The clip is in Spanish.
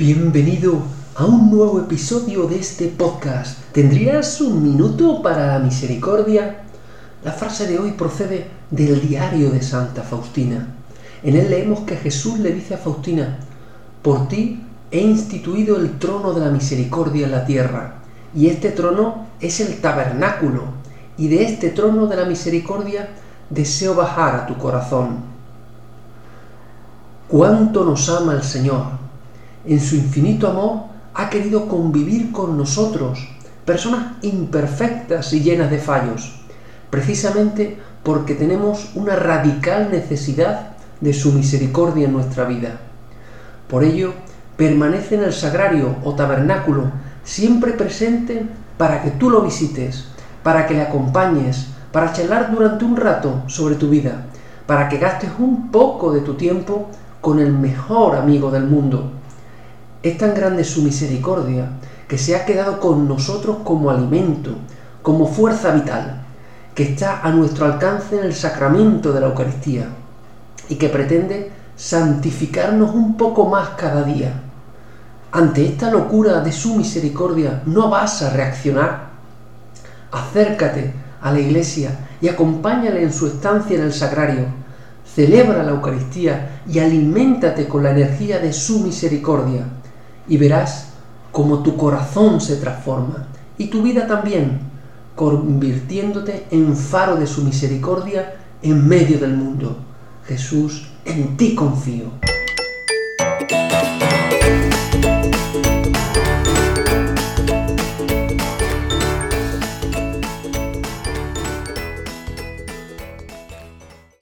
Bienvenido a un nuevo episodio de este podcast. ¿Tendrías un minuto para la misericordia? La frase de hoy procede del diario de Santa Faustina. En él leemos que Jesús le dice a Faustina, por ti he instituido el trono de la misericordia en la tierra, y este trono es el tabernáculo, y de este trono de la misericordia deseo bajar a tu corazón. ¿Cuánto nos ama el Señor? En su infinito amor, ha querido convivir con nosotros, personas imperfectas y llenas de fallos, precisamente porque tenemos una radical necesidad de su misericordia en nuestra vida. Por ello, permanece en el sagrario o tabernáculo, siempre presente para que tú lo visites, para que le acompañes, para charlar durante un rato sobre tu vida, para que gastes un poco de tu tiempo con el mejor amigo del mundo, es tan grande su misericordia que se ha quedado con nosotros como alimento, como fuerza vital, que está a nuestro alcance en el sacramento de la Eucaristía y que pretende santificarnos un poco más cada día. Ante esta locura de su misericordia no vas a reaccionar. Acércate a la iglesia y acompáñale en su estancia en el sagrario. Celebra la Eucaristía y aliméntate con la energía de su misericordia y verás cómo tu corazón se transforma y tu vida también, convirtiéndote en faro de su misericordia en medio del mundo. Jesús, en ti confío.